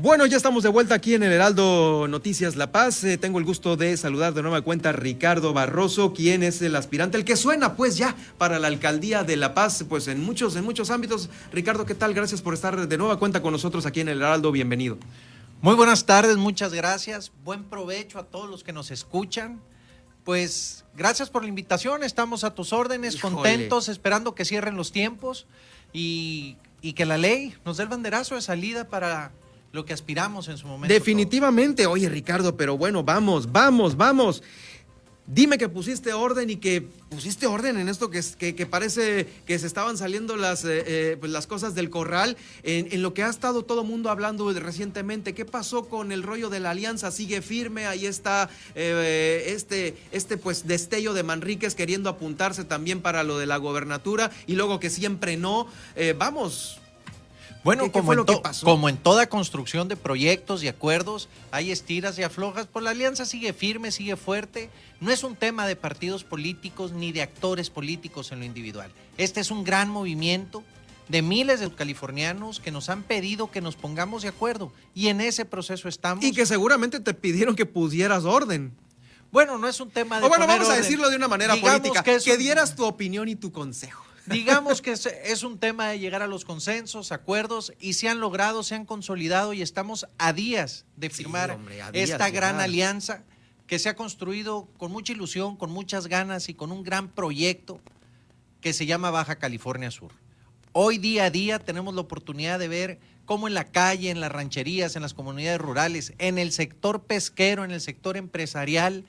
Bueno, ya estamos de vuelta aquí en el Heraldo Noticias La Paz. Eh, tengo el gusto de saludar de nueva cuenta a Ricardo Barroso, quien es el aspirante, el que suena pues ya para la alcaldía de La Paz, pues en muchos, en muchos ámbitos. Ricardo, ¿qué tal? Gracias por estar de nueva cuenta con nosotros aquí en el Heraldo. Bienvenido. Muy buenas tardes, muchas gracias. Buen provecho a todos los que nos escuchan. Pues gracias por la invitación, estamos a tus órdenes, contentos, esperando que cierren los tiempos y, y que la ley nos dé el banderazo de salida para lo que aspiramos en su momento. Definitivamente, oye Ricardo, pero bueno, vamos, vamos, vamos. Dime que pusiste orden y que pusiste orden en esto que, que, parece que se estaban saliendo las, eh, eh, pues las cosas del corral, en, lo que ha estado todo mundo hablando recientemente. ¿Qué pasó con el rollo de la alianza? ¿Sigue firme? Ahí está eh, este, este pues destello de Manríquez queriendo apuntarse también para lo de la gobernatura y luego que siempre no. vamos, bueno, como, en como en toda construcción de proyectos y acuerdos, hay estiras y aflojas, pues la alianza sigue firme, sigue fuerte. No es un tema de partidos políticos ni de actores políticos en lo individual. Este es un gran movimiento de miles de californianos que nos han pedido que nos pongamos de acuerdo y en ese proceso estamos. Y que seguramente te pidieron que pusieras orden. Bueno, no es un tema de. O bueno, vamos a decirlo de una manera política. que dieras tu opinión y tu consejo. Digamos que es, un tema de llegar a los consensos, acuerdos, y se han logrado, se han consolidado y estamos a días de firmar esta gran alianza que se ha construido con mucha ilusión, con muchas ganas y con un gran proyecto que se llama Baja California Sur. Hoy día a día tenemos la oportunidad de ver cómo en la calle, en las rancherías, en las comunidades rurales, en el sector pesquero, en el sector empresarial,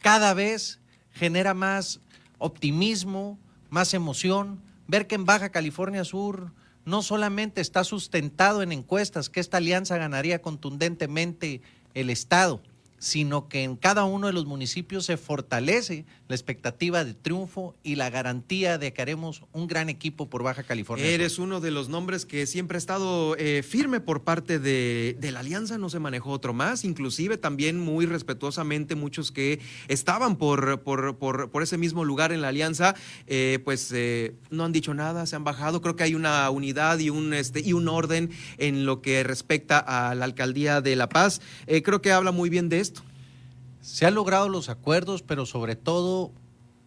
cada vez genera más optimismo, más emoción, ver que en Baja California Sur no solamente está sustentado en encuestas que esta alianza ganaría contundentemente el Estado, sino que en cada uno de los municipios se fortalece la expectativa de triunfo y la garantía de que haremos un gran equipo por Baja California. Eres uno de los nombres que siempre ha estado eh, firme por parte de, la alianza, no se manejó otro más, inclusive también muy respetuosamente muchos que estaban por, ese mismo lugar en la alianza, eh, pues eh, no han dicho nada, se han bajado, creo que hay una unidad y un, este, y un orden en lo que respecta a la alcaldía de La Paz, creo que habla muy bien de esto. Se han logrado los acuerdos, pero sobre todo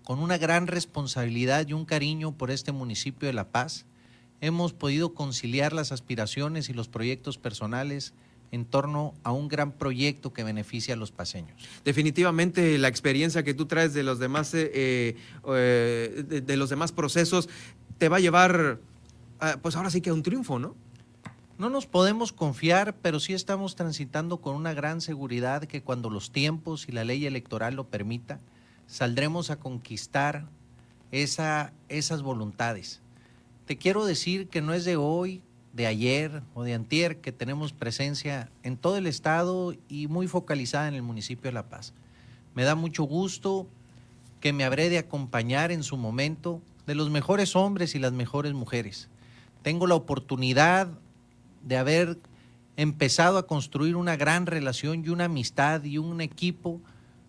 con una gran responsabilidad y un cariño por este municipio de La Paz, hemos podido conciliar las aspiraciones y los proyectos personales en torno a un gran proyecto que beneficia a los paseños. Definitivamente la experiencia que tú traes de los demás, eh, eh, de, los demás procesos te va a llevar, pues ahora sí que a un triunfo, ¿no? No nos podemos confiar, pero sí estamos transitando con una gran seguridad que cuando los tiempos y la ley electoral lo permita, saldremos a conquistar esa, esas voluntades. Te quiero decir que no es de hoy, de ayer o de antier que tenemos presencia en todo el estado y muy focalizada en el municipio de La Paz. Me da mucho gusto que me habré de acompañar en su momento de los mejores hombres y las mejores mujeres. Tengo la oportunidad de haber empezado a construir una gran relación y una amistad y un equipo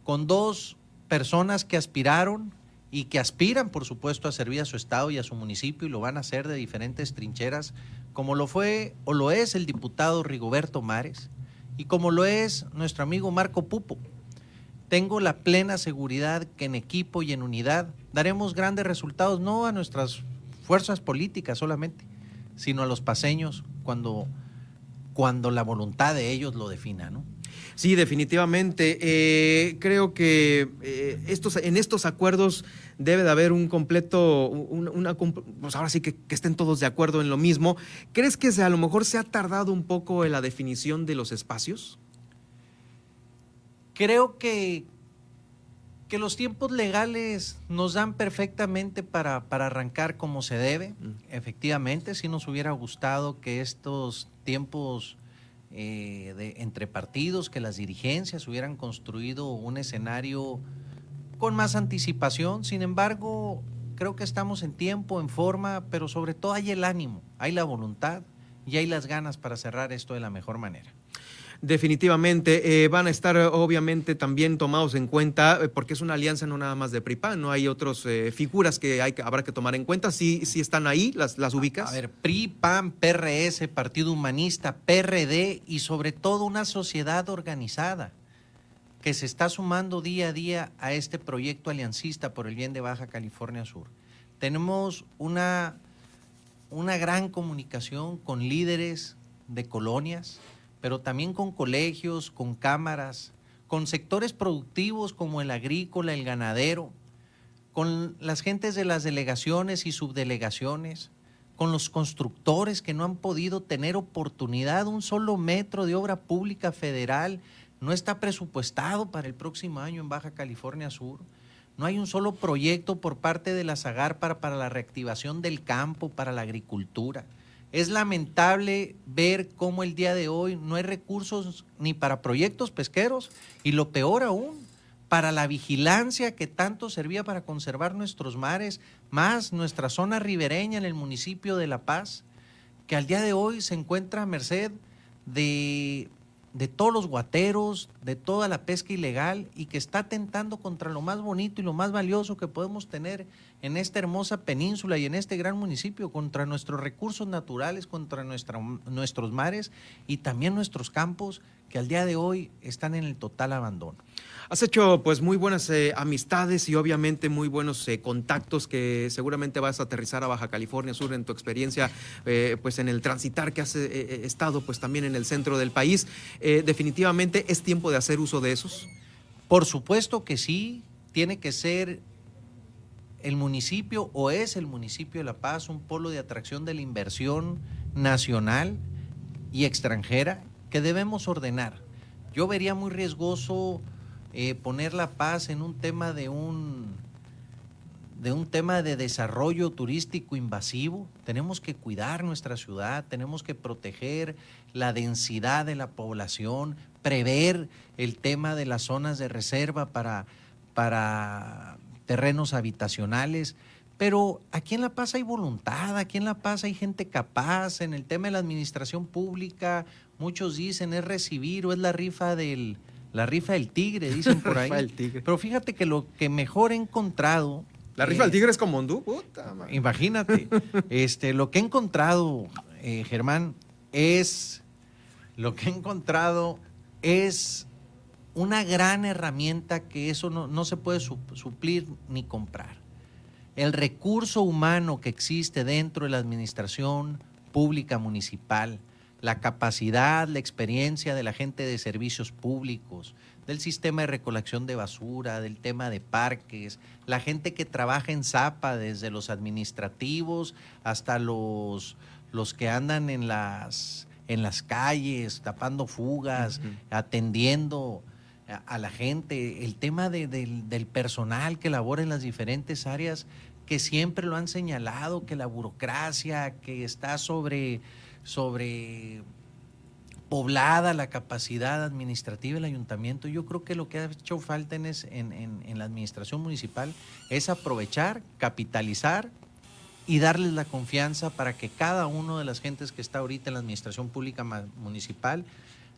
con dos personas que aspiraron y que aspiran, por supuesto, a servir a su estado y a su municipio y lo van a hacer de diferentes trincheras, como lo fue o lo es el diputado Rigoberto Mares y como lo es nuestro amigo Marco Pupo. Tengo la plena seguridad que en equipo y en unidad daremos grandes resultados, no a nuestras fuerzas políticas solamente, sino a los paseños cuando, cuando la voluntad de ellos lo defina, ¿no? Sí, definitivamente. Eh, creo que eh, estos, en estos acuerdos debe de haber un completo, una, pues ahora sí que, que, estén todos de acuerdo en lo mismo. ¿Crees que a lo mejor se ha tardado un poco en la definición de los espacios? Creo que, que los tiempos legales nos dan perfectamente para, arrancar como se debe. Mm. Efectivamente, sí nos hubiera gustado que estos tiempos eh, de, entre partidos, que las dirigencias hubieran construido un escenario con más anticipación. Sin embargo, creo que estamos en tiempo, en forma, pero sobre todo hay el ánimo, hay la voluntad y hay las ganas para cerrar esto de la mejor manera. Definitivamente eh, van a estar obviamente también tomados en cuenta eh, porque es una alianza no nada más de PRI-PAN, no hay otras eh, figuras que hay, habrá que tomar en cuenta. Si sí, están ahí, las, las ubicas. A ver, PRI, PAN, PRS, Partido Humanista, PRD y sobre todo una sociedad organizada que se está sumando día a día a este proyecto aliancista por el bien de Baja California Sur. Tenemos una, una gran comunicación con líderes de colonias, pero también con colegios, con cámaras, con sectores productivos como el agrícola, el ganadero, con las gentes de las delegaciones y subdelegaciones, con los constructores que no han podido tener oportunidad, un solo metro de obra pública federal no está presupuestado para el próximo año en Baja California Sur. No hay un solo proyecto por parte de la SAGAR para, para la reactivación del campo, para la agricultura. Es lamentable ver cómo el día de hoy no hay recursos ni para proyectos pesqueros y lo peor aún, para la vigilancia que tanto servía para conservar nuestros mares, más nuestra zona ribereña en el municipio de La Paz, que al día de hoy se encuentra a merced de de todos los guateros, de toda la pesca ilegal y que está atentando contra lo más bonito y lo más valioso que podemos tener en esta hermosa península y en este gran municipio, contra nuestros recursos naturales, contra nuestra, nuestros mares y también nuestros campos que al día de hoy están en el total abandono. Has hecho pues muy buenas eh, amistades y obviamente muy buenos eh, contactos que seguramente vas a aterrizar a Baja California Sur en tu experiencia eh, pues en el transitar que has estado pues también en el centro del país. definitivamente es tiempo de hacer uso de esos. Por supuesto que sí, tiene que ser el municipio o es el municipio de La Paz un polo de atracción de la inversión nacional y extranjera que debemos ordenar. Yo vería muy riesgoso eh, poner la paz en un tema de un de un tema de desarrollo turístico invasivo. Tenemos que cuidar nuestra ciudad, tenemos que proteger la densidad de la población, prever el tema de las zonas de reserva para, para terrenos habitacionales. Pero aquí en La Paz hay voluntad, aquí en La Paz hay gente capaz. En el tema de la administración pública, muchos dicen es recibir o es la rifa del, la rifa del tigre, dicen por ahí. Pero fíjate que lo que mejor he encontrado. La rifa del eh, tigre es como hondú, puta. Imagínate. este, lo que he encontrado, eh, Germán, es. Lo que he encontrado es una gran herramienta que eso no, se puede suplir ni comprar. El recurso humano que existe dentro de la administración pública municipal, la capacidad, la experiencia de la gente de servicios públicos, del sistema de recolección de basura, del tema de parques, la gente que trabaja en Zapa, desde los administrativos hasta los, los que andan en las, en las calles, tapando fugas, atendiendo a, la gente, el tema del personal que labora en las diferentes áreas, que siempre lo han señalado, que la burocracia, que está sobre sobre poblada la capacidad administrativa del ayuntamiento. Yo creo que lo que ha hecho falta en, en, la administración municipal es aprovechar, capitalizar y darles la confianza para que cada uno de las gentes que está ahorita en la administración pública municipal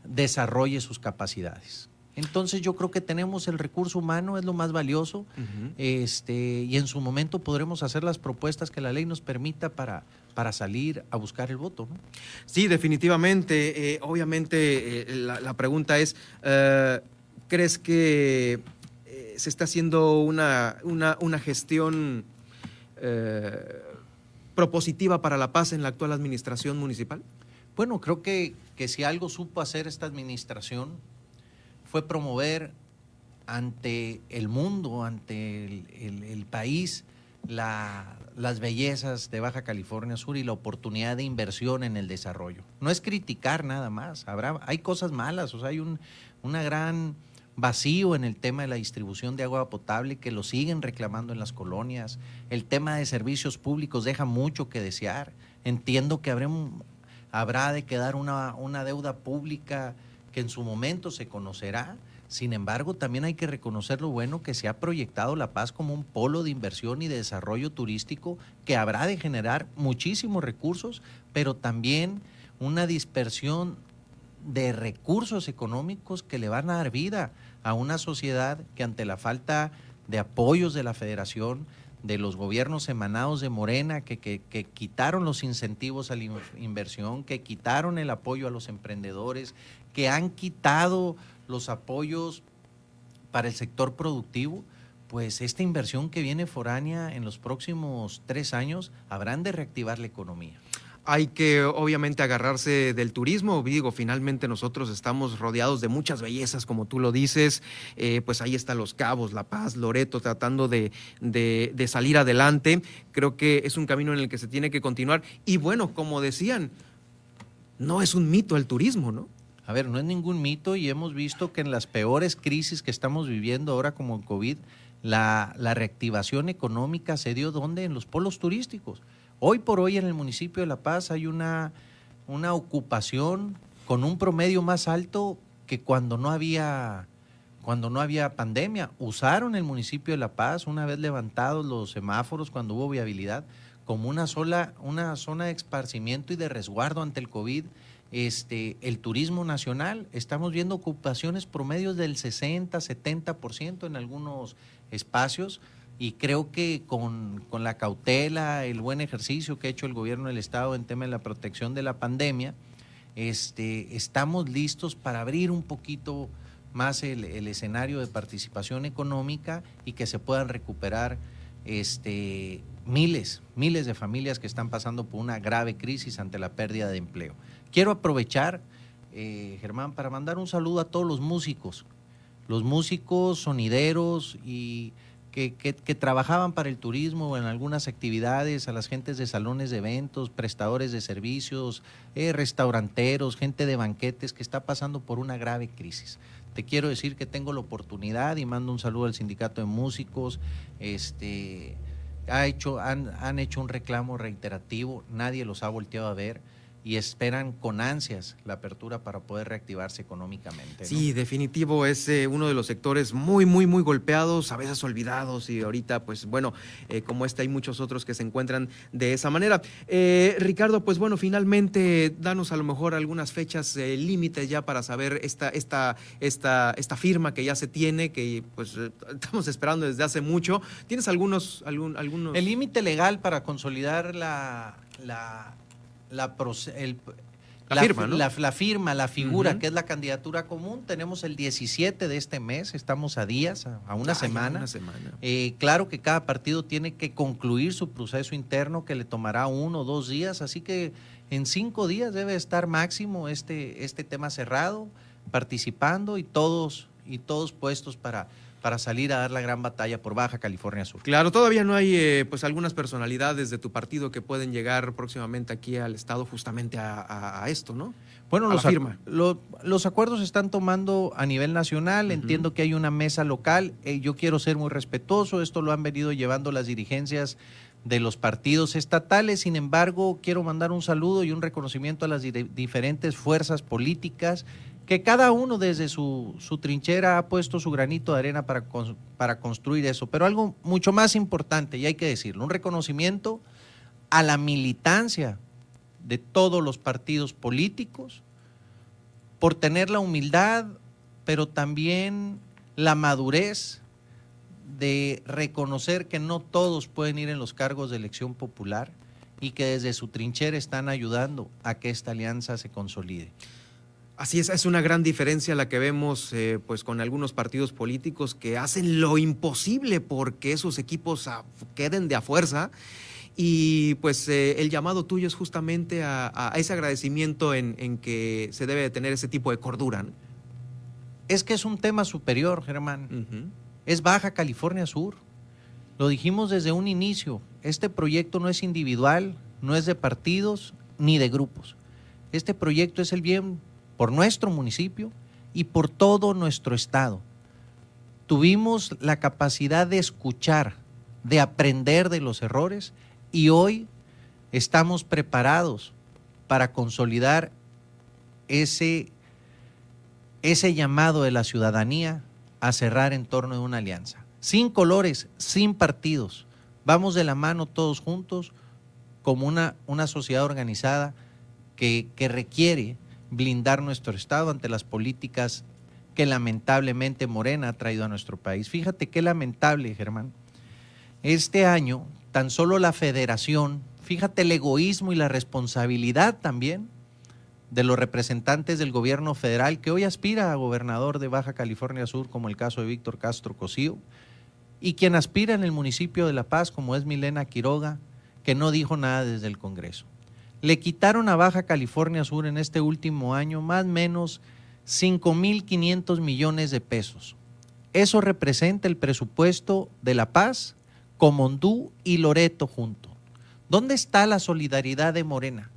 desarrolle sus capacidades. Entonces yo creo que tenemos el recurso humano, es lo más valioso, este, y en su momento podremos hacer las propuestas que la ley nos permita para, para salir a buscar el voto. Sí, definitivamente. Eh, obviamente eh, la, pregunta es, eh, ¿crees que se está haciendo una, una, gestión propositiva para la paz en la actual administración municipal? Bueno, creo que, que si algo supo hacer esta administración fue promover ante el mundo, ante el, país, las bellezas de Baja California Sur y la oportunidad de inversión en el desarrollo. No es criticar nada más, habrá, hay cosas malas, o sea, hay un una gran vacío en el tema de la distribución de agua potable que lo siguen reclamando en las colonias. El tema de servicios públicos deja mucho que desear. Entiendo que habrá de quedar una, una deuda pública que en su momento se conocerá. Sin embargo, también hay que reconocer lo bueno que se ha proyectado La Paz como un polo de inversión y de desarrollo turístico que habrá de generar muchísimos recursos, pero también una dispersión de recursos económicos que le van a dar vida a una sociedad que ante la falta de apoyos de la federación, de los gobiernos emanados de Morena, que, que, que, quitaron los incentivos a la inversión, que quitaron el apoyo a los emprendedores, que han quitado los apoyos para el sector productivo, pues esta inversión que viene foránea en los próximos tres años habrán de reactivar la economía. Hay que obviamente agarrarse del turismo. Digo, finalmente nosotros estamos rodeados de muchas bellezas, como tú lo dices. Eh, pues ahí están Los Cabos, La Paz, Loreto, tratando de, de salir adelante. Creo que es un camino en el que se tiene que continuar. Y bueno, como decían, no es un mito el turismo, ¿no? A ver, no es ningún mito y hemos visto que en las peores crisis que estamos viviendo ahora como el COVID, la, la reactivación económica se dio donde? En los polos turísticos. Hoy por hoy en el municipio de La Paz hay una, una ocupación con un promedio más alto que cuando no había cuando no había pandemia. Usaron el municipio de La Paz, una vez levantados los semáforos, cuando hubo viabilidad, como una sola, una zona de esparcimiento y de resguardo ante el COVID. Este, el turismo nacional, estamos viendo ocupaciones promedios del 60, 70% en algunos espacios y creo que con, la cautela, el buen ejercicio que ha hecho el gobierno del Estado en tema de la protección de la pandemia, este, estamos listos para abrir un poquito más el, escenario de participación económica y que se puedan recuperar este, miles, miles de familias que están pasando por una grave crisis ante la pérdida de empleo. Quiero aprovechar, eh, Germán, para mandar un saludo a todos los músicos, los músicos, sonideros y que, trabajaban para el turismo o en algunas actividades, a las gentes de salones de eventos, prestadores de servicios, eh, restauranteros, gente de banquetes que está pasando por una grave crisis. Te quiero decir que tengo la oportunidad y mando un saludo al sindicato de músicos. Este, ha hecho, han, han hecho un reclamo reiterativo, nadie los ha volteado a ver y esperan con ansias la apertura para poder reactivarse económicamente. Sí, definitivo, es eh, uno de los sectores muy, muy, muy golpeados, a veces olvidados y ahorita, pues bueno, eh, como este hay muchos otros que se encuentran de esa manera. Eh, Ricardo, pues bueno, finalmente danos a lo mejor algunas fechas límites ya para saber esta, esta, esta, esta firma que ya se tiene, que pues estamos esperando desde hace mucho. ¿Tienes algunos... Algún, algunos... El límite legal para consolidar la, la la, la, firma, la, firma, la figura, que es la candidatura común. Tenemos el 17 de este mes, estamos a días, a, una, semana. Eh, claro que cada partido tiene que concluir su proceso interno que le tomará uno o dos días, así que en cinco días debe estar máximo este, este tema cerrado, participando y todos, y todos puestos para para salir a dar la gran batalla por Baja California Sur. Claro, todavía no hay eh, pues algunas personalidades de tu partido que pueden llegar próximamente aquí al Estado justamente a, esto, ¿no? Bueno, los, firma. los acuerdos se están tomando a nivel nacional, entiendo que hay una mesa local, eh, yo quiero ser muy respetuoso, esto lo han venido llevando las dirigencias de los partidos estatales. Sin embargo, quiero mandar un saludo y un reconocimiento a las diferentes fuerzas políticas que cada uno desde su, trinchera ha puesto su granito de arena para, para construir eso. Pero algo mucho más importante, y hay que decirlo, un reconocimiento a la militancia de todos los partidos políticos por tener la humildad, pero también la madurez de reconocer que no todos pueden ir en los cargos de elección popular y que desde su trinchera están ayudando a que esta alianza se consolide. Así es, es una gran diferencia la que vemos eh, pues con algunos partidos políticos que hacen lo imposible porque esos equipos queden de a fuerza. Y pues eh, el llamado tuyo es justamente a, ese agradecimiento en, que se debe tener ese tipo de cordura. Es que es un tema superior, Germán. Es Baja California Sur. Lo dijimos desde un inicio. Este proyecto no es individual, no es de partidos ni de grupos. Este proyecto es el bien por nuestro municipio y por todo nuestro estado. Tuvimos la capacidad de escuchar, de aprender de los errores y hoy estamos preparados para consolidar ese, ese llamado de la ciudadanía a cerrar en torno de una alianza. Sin colores, sin partidos. Vamos de la mano todos juntos como una, una sociedad organizada que, que requiere blindar nuestro Estado ante las políticas que lamentablemente Morena ha traído a nuestro país. Fíjate qué lamentable, Germán. Este año, tan solo la federación, fíjate el egoísmo y la responsabilidad también de los representantes del gobierno federal que hoy aspira a gobernador de Baja California Sur, como el caso de Víctor Castro Cosío, y quien aspira en el municipio de La Paz, como es Milena Quiroga, que no dijo nada desde el Congreso. Le quitaron a Baja California Sur en este último año más o menos 5.500 millones de pesos. Eso representa el presupuesto de La Paz, Comondú y Loreto junto. ¿Dónde está la solidaridad de Morena?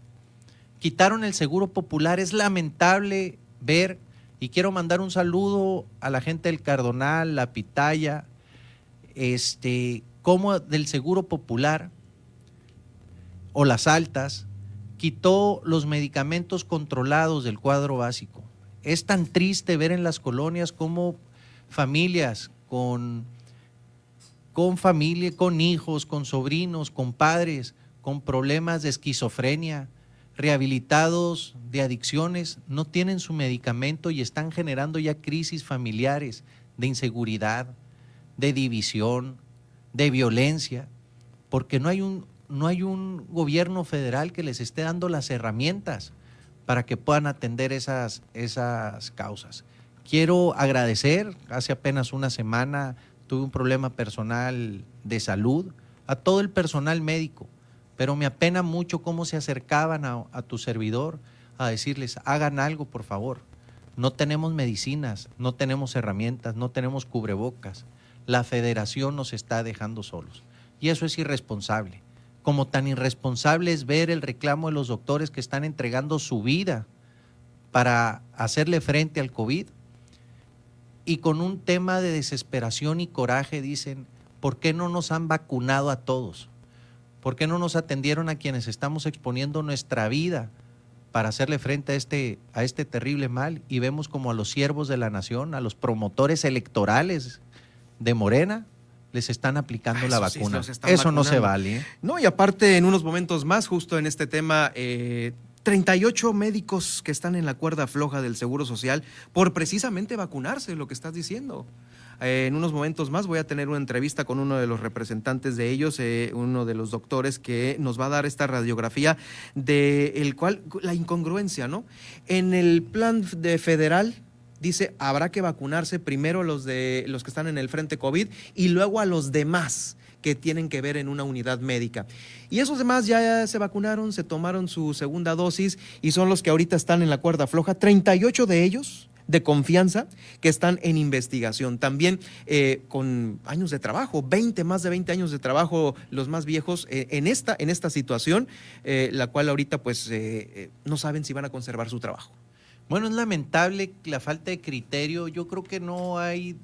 Quitaron el seguro popular. Es lamentable ver, y quiero mandar un saludo a la gente del Cardonal, la Pitaya, este, como del seguro popular o las altas, quitó los medicamentos controlados del cuadro básico. Es tan triste ver en las colonias cómo familias con, con familia, con hijos, con sobrinos, con padres, con problemas de esquizofrenia, rehabilitados de adicciones, no tienen su medicamento y están generando ya crisis familiares de inseguridad, de división, de violencia, porque no hay un, no hay un gobierno federal que les esté dando las herramientas para que puedan atender esas, esas causas. Quiero agradecer, hace apenas una semana tuve un problema personal de salud, a todo el personal médico, pero me apena mucho cómo se acercaban a, a tu servidor a decirles, hagan algo, por favor. No tenemos medicinas, no tenemos herramientas, no tenemos cubrebocas la federación nos está dejando solos. Y eso es irresponsable. Como tan irresponsable es ver el reclamo de los doctores que están entregando su vida para hacerle frente al COVID. Y con un tema de desesperación y coraje dicen, ¿por qué no nos han vacunado a todos? ¿Por qué no nos atendieron a quienes estamos exponiendo nuestra vida para hacerle frente a este, a este terrible mal? Y vemos como a los siervos de la nación, a los promotores electorales de Morena les están aplicando ah, la vacuna. Eso no se vale. ¿eh? No, y aparte, en unos momentos más, justo en este tema, 38 eh, médicos que están en la cuerda floja del Seguro Social por precisamente vacunarse, lo que estás diciendo. Eh, en unos momentos más voy a tener una entrevista con uno de los representantes de ellos, uno de los doctores que nos va a dar esta radiografía de el cual la incongruencia, ¿no? En el plan de federal dice habrá que vacunarse primero los de los que están en el frente COVID y luego a los demás que tienen que ver en una unidad médica. Y esos demás ya se vacunaron, se tomaron su segunda dosis y son los que ahorita están en la cuerda floja. 38 de ellos de confianza que están en investigación. También eh, con años de trabajo, 20, más de 20 años de trabajo, los más viejos, eh, en, esta, en esta situación, eh, la cual ahorita pues no saben si van a conservar su trabajo. Bueno, es lamentable la falta de criterio. Yo creo que no hay...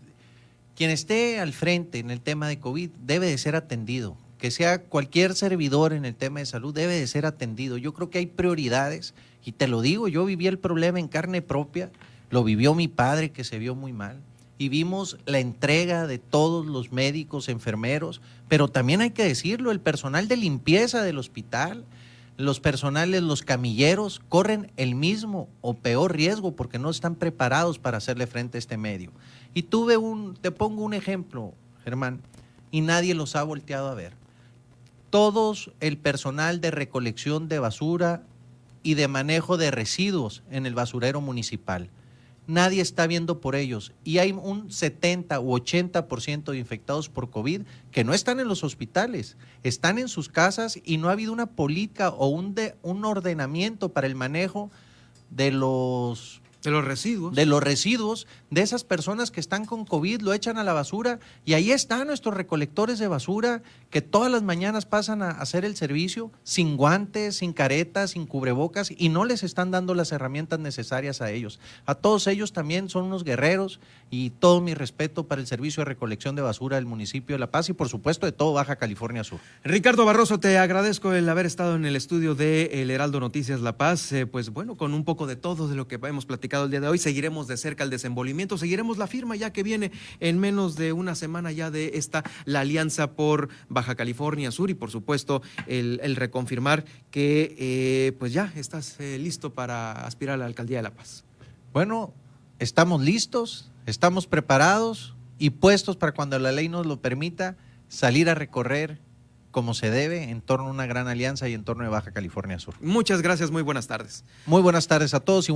Quien esté al frente en el tema de COVID debe de ser atendido. Que sea cualquier servidor en el tema de salud debe de ser atendido. Yo creo que hay prioridades y te lo digo, yo viví el problema en carne propia, lo vivió mi padre que se vio muy mal y vimos la entrega de todos los médicos, enfermeros, pero también hay que decirlo, el personal de limpieza del hospital, los personales, los camilleros, corren el mismo o peor riesgo porque no están preparados para hacerle frente a este medio. Y tuve un, te pongo un ejemplo, Germán, y nadie los ha volteado a ver. Todos el personal de recolección de basura y de manejo de residuos en el basurero municipal nadie está viendo por ellos. Y hay un 70 u 80% de infectados por COVID que no están en los hospitales, están en sus casas y no ha habido una política o un, de, un ordenamiento para el manejo de los de los residuos. De los residuos de esas personas que están con COVID, lo echan a la basura y ahí están nuestros recolectores de basura que todas las mañanas pasan a hacer el servicio sin guantes, sin caretas, sin cubrebocas y no les están dando las herramientas necesarias a ellos. A todos ellos también son unos guerreros y todo mi respeto para el servicio de recolección de basura del municipio de La Paz y por supuesto de todo Baja California Sur. Ricardo Barroso, te agradezco el haber estado en el estudio de El Heraldo Noticias La Paz, eh, pues bueno, con un poco de todo de lo que hemos platicado platicado el día de hoy. Seguiremos de cerca el desenvolvimiento, seguiremos la firma ya que viene en menos de una semana ya de esta, la alianza por Baja California Sur y por supuesto el, el reconfirmar que eh, pues ya estás eh, listo para aspirar a la alcaldía de La Paz. Bueno, estamos listos, estamos preparados y puestos para cuando la ley nos lo permita salir a recorrer como se debe en torno a una gran alianza y en torno de Baja California Sur. Muchas gracias, muy buenas tardes. Muy buenas tardes a todos y